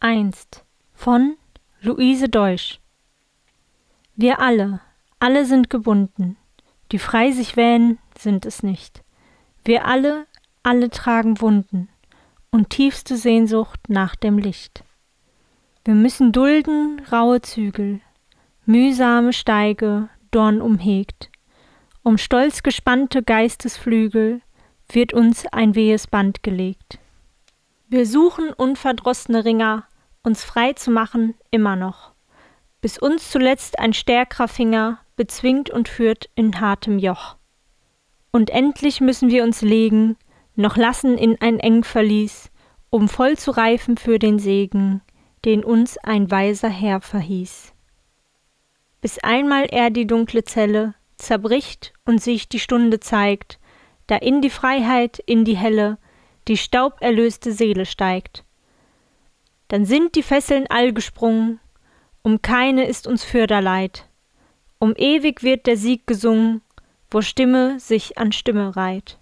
einst von Luise Deutsch Wir alle, alle sind gebunden, die frei sich wähnen, sind es nicht. Wir alle, alle tragen Wunden und tiefste Sehnsucht nach dem Licht. Wir müssen dulden raue Zügel, mühsame Steige, Dorn umhegt. Um stolz gespannte Geistesflügel wird uns ein wehes Band gelegt. Wir suchen unverdrossene Ringer, uns frei zu machen, immer noch, bis uns zuletzt ein stärkerer Finger bezwingt und führt in hartem Joch. Und endlich müssen wir uns legen, noch lassen in ein eng Verlies, um voll zu reifen für den Segen, den uns ein weiser Herr verhieß. Bis einmal er die dunkle Zelle zerbricht und sich die Stunde zeigt, da in die Freiheit, in die Helle, die stauberlöste Seele steigt. Dann sind die Fesseln all gesprungen, um keine ist uns fürder Leid. Um ewig wird der Sieg gesungen, wo Stimme sich an Stimme reiht.